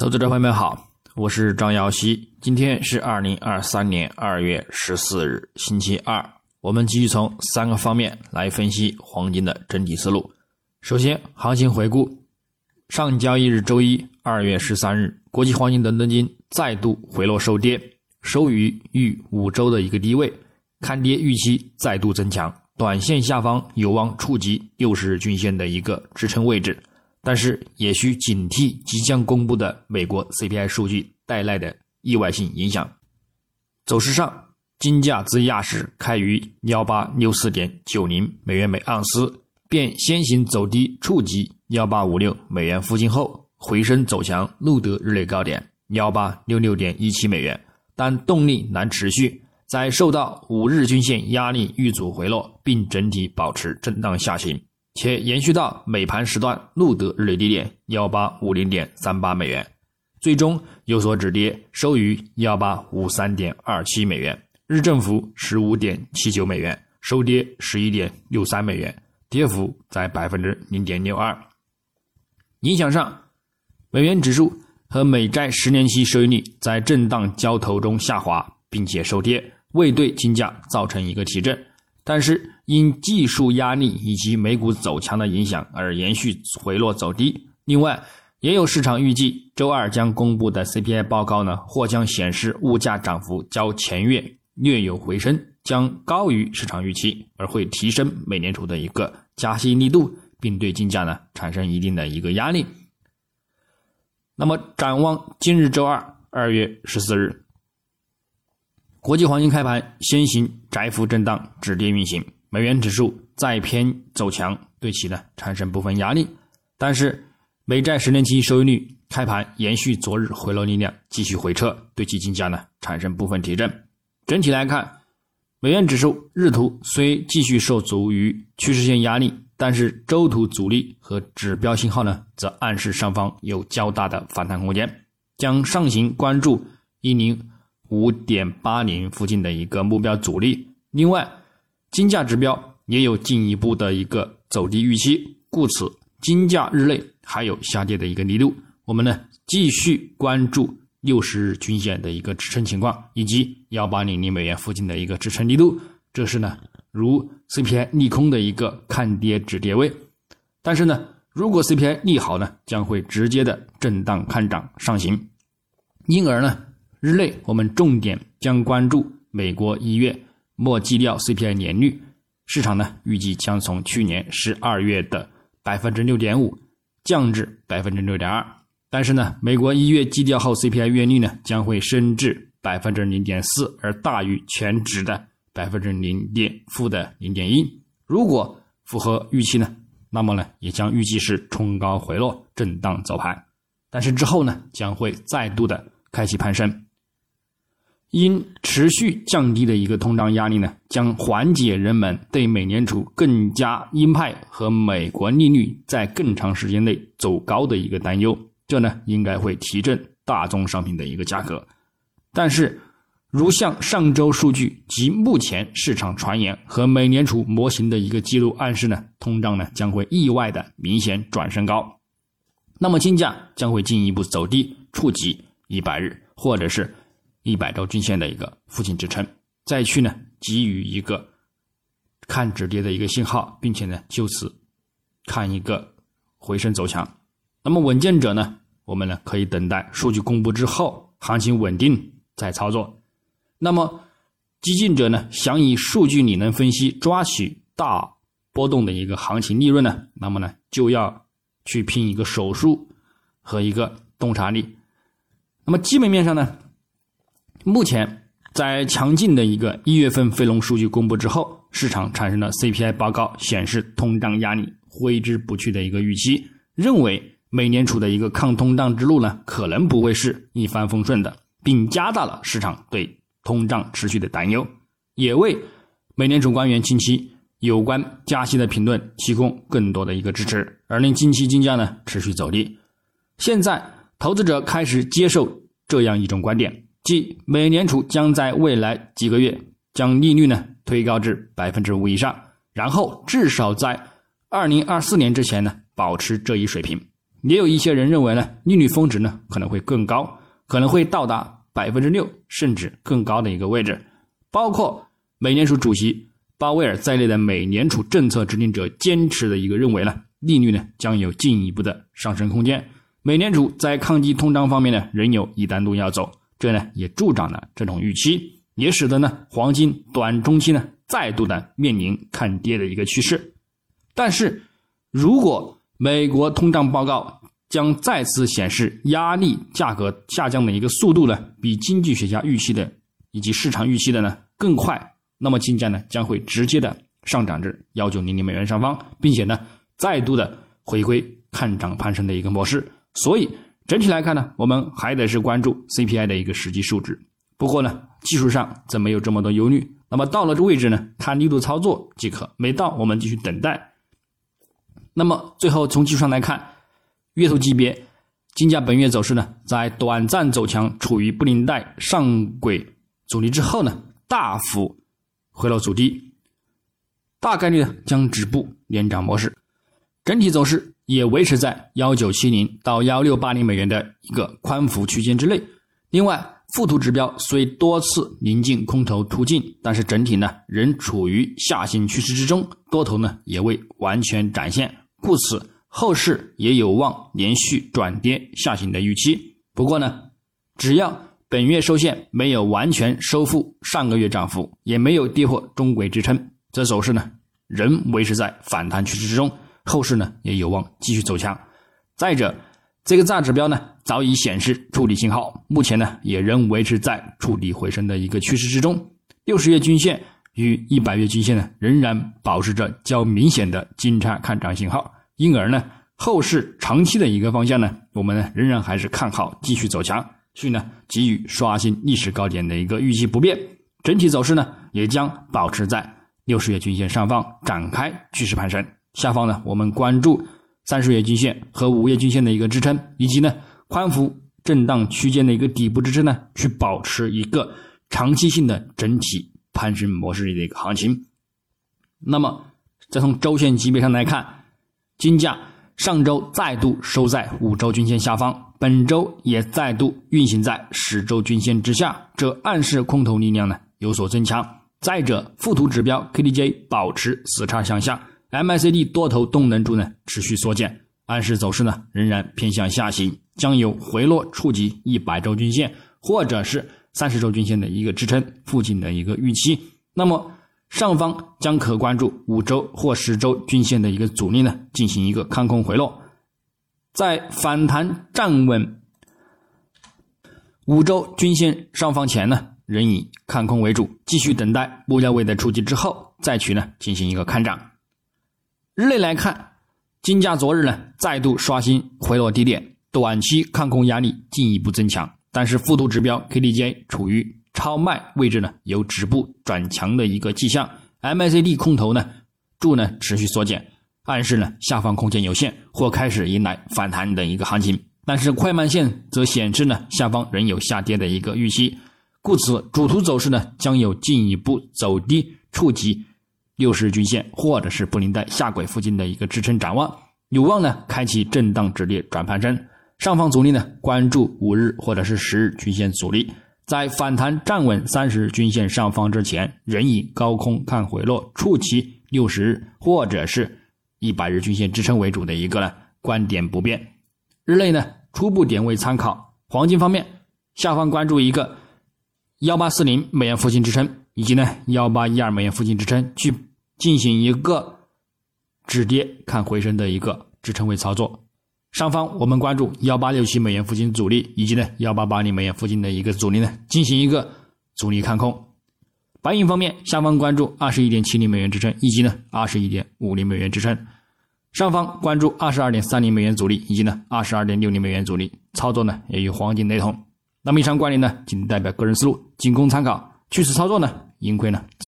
投资者朋友们好，我是张耀西。今天是二零二三年二月十四日，星期二。我们继续从三个方面来分析黄金的整体思路。首先，行情回顾：上交易日周一，二月十三日，国际黄金伦敦金再度回落收跌，收于逾五周的一个低位，看跌预期再度增强，短线下方有望触及六十日均线的一个支撑位置。但是也需警惕即将公布的美国 CPI 数据带来的意外性影响。走势上，金价自亚市开于幺八六四点九零美元每盎司，便先行走低触及幺八五六美元附近后，回升走强，录得日内高点幺八六六点一七美元，但动力难持续，在受到五日均线压力遇阻回落，并整体保持震荡下行。且延续到美盘时段，录得日内低点幺八五零点三八美元，最终有所止跌，收于幺八五三点二七美元，日振幅十五点七九美元，收跌十一点六三美元，跌幅在百分之零点六二。影响上，美元指数和美债十年期收益率在震荡交投中下滑，并且收跌，未对金价造成一个提振。但是因技术压力以及美股走强的影响而延续回落走低。另外，也有市场预计周二将公布的 CPI 报告呢，或将显示物价涨幅较前月略有回升，将高于市场预期，而会提升美联储的一个加息力度，并对金价呢产生一定的一个压力。那么，展望今日周二，二月十四日。国际黄金开盘先行窄幅震荡止跌运行，美元指数再偏走强，对其呢产生部分压力。但是美债十年期收益率开盘延续昨日回落力量，继续回撤，对其金价呢产生部分提振。整体来看，美元指数日图虽继续受阻于趋势线压力，但是周图阻力和指标信号呢，则暗示上方有较大的反弹空间，将上行关注一零。五点八零附近的一个目标阻力，另外，金价指标也有进一步的一个走低预期，故此金价日内还有下跌的一个力度。我们呢继续关注六十日均线的一个支撑情况，以及幺八零零美元附近的一个支撑力度。这是呢如 CPI 利空的一个看跌止跌位，但是呢，如果 CPI 利好呢，将会直接的震荡看涨上行，因而呢。日内，我们重点将关注美国一月末基料 CPI 年率，市场呢预计将从去年十二月的百分之六点五降至百分之六点二，但是呢，美国一月基调后 CPI 月率呢将会升至百分之零点四，而大于全值的百分之零点负的零点一。如果符合预期呢，那么呢也将预计是冲高回落，震荡走盘，但是之后呢将会再度的开启攀升。因持续降低的一个通胀压力呢，将缓解人们对美联储更加鹰派和美国利率在更长时间内走高的一个担忧。这呢，应该会提振大宗商品的一个价格。但是，如像上周数据及目前市场传言和美联储模型的一个记录暗示呢，通胀呢将会意外的明显转升高，那么金价将会进一步走低，触及一百日或者是。一百周均线的一个附近支撑，再去呢给予一个看止跌的一个信号，并且呢就此看一个回升走强。那么稳健者呢，我们呢可以等待数据公布之后，行情稳定再操作。那么激进者呢，想以数据理论分析抓取大波动的一个行情利润呢，那么呢就要去拼一个手速和一个洞察力。那么基本面上呢？目前，在强劲的一个一月份非农数据公布之后，市场产生了 CPI 报告显示通胀压力挥之不去的一个预期，认为美联储的一个抗通胀之路呢，可能不会是一帆风顺的，并加大了市场对通胀持续的担忧，也为美联储官员近期有关加息的评论提供更多的一个支持，而令近期金价呢持续走低。现在，投资者开始接受这样一种观点。即美联储将在未来几个月将利率呢推高至百分之五以上，然后至少在二零二四年之前呢保持这一水平。也有一些人认为呢，利率峰值呢可能会更高，可能会到达百分之六甚至更高的一个位置。包括美联储主席鲍威尔在内的美联储政策制定者坚持的一个认为呢，利率呢将有进一步的上升空间。美联储在抗击通胀方面呢仍有一段路要走，这呢也助长了这种预期，也使得呢黄金短中期呢再度的面临看跌的一个趋势。但是，如果美国通胀报告将再次显示压力价格下降的一个速度呢，比经济学家预期的以及市场预期的呢更快，那么金价呢将会直接的上涨至幺九零零美元上方，并且呢再度的回归看涨攀升的一个模式。所以整体来看呢，我们还得是关注 CPI 的一个实际数值。不过呢，技术上则没有这么多忧虑。那么到了这位置呢，看力度操作即可。没到，我们继续等待。那么最后从技术上来看，月头级别金价本月走势呢，在短暂走强，处于布林带上轨阻力之后呢，大幅回落阻低，大概率呢将止步连涨模式，整体走势也维持在幺九七零到幺六八零美元的一个宽幅区间之内。另外，附图指标虽多次临近空头突进，但是整体呢仍处于下行趋势之中，多头呢也未完全展现。故此，后市也有望连续转跌下行的预期。不过呢，只要本月收线没有完全收复上个月涨幅，也没有跌破中轨支撑，这走势呢仍维持在反弹趋势之中。后市呢也有望继续走强。再者，这个大指标呢早已显示触底信号，目前呢也仍维持在触底回升的一个趋势之中。六十月均线。与一百月均线呢，仍然保持着较明显的金叉看涨信号，因而呢，后市长期的一个方向呢，我们仍然还是看好继续走强，所以呢，给予刷新历史高点的一个预期不变，整体走势呢也将保持在六十月均线上方展开趋势攀升，下方呢我们关注三十月均线和五月均线的一个支撑，以及呢宽幅震荡区间的一个底部支撑呢，去保持一个长期性的整体。攀升模式里的一个行情，那么再从周线级别上来看，金价上周再度收在五周均线下方，本周也再度运行在十周均线之下，这暗示空头力量呢有所增强。再者，附图指标 KDJ 保持死叉向下，MACD 多头动能柱呢持续缩减，暗示走势呢仍然偏向下行，将有回落触及一百周均线，或者是。三十周均线的一个支撑附近的一个预期，那么上方将可关注五周或十周均线的一个阻力呢，进行一个看空回落，在反弹站稳五周均线上方前呢，仍以看空为主，继续等待目标位的触及之后，再去呢进行一个看涨。日内来看，金价昨日呢再度刷新回落低点，短期看空压力进一步增强。但是附图指标 KDJ 处于超卖位置呢，有止步转强的一个迹象。MACD 空头呢柱呢持续缩减，暗示呢下方空间有限，或开始迎来反弹的一个行情。但是快慢线则显示呢下方仍有下跌的一个预期，故此主图走势呢将有进一步走低触及六十日均线或者是布林带下轨附近的一个支撑展望，有望呢开启震荡止跌转盘升。上方阻力呢？关注五日或者是十日均线阻力，在反弹站稳三十日均线上方之前，仍以高空看回落，触及六十日或者是一百日均线支撑为主的一个呢观点不变。日内呢初步点位参考。黄金方面，下方关注一个幺八四零美元附近支撑，以及呢幺八一二美元附近支撑，去进行一个止跌看回升的一个支撑位操作。上方我们关注幺八六七美元附近阻力，以及呢幺八八零美元附近的一个阻力呢，进行一个阻力看空。白银方面，下方关注二十一点七零美元支撑，以及呢二十一点五零美元支撑。上方关注二十二点三零美元阻力，以及呢二十二点六零美元阻力。操作呢也与黄金雷同。那么以上观点呢，仅代表个人思路，仅供参考。据此操作呢，盈亏呢。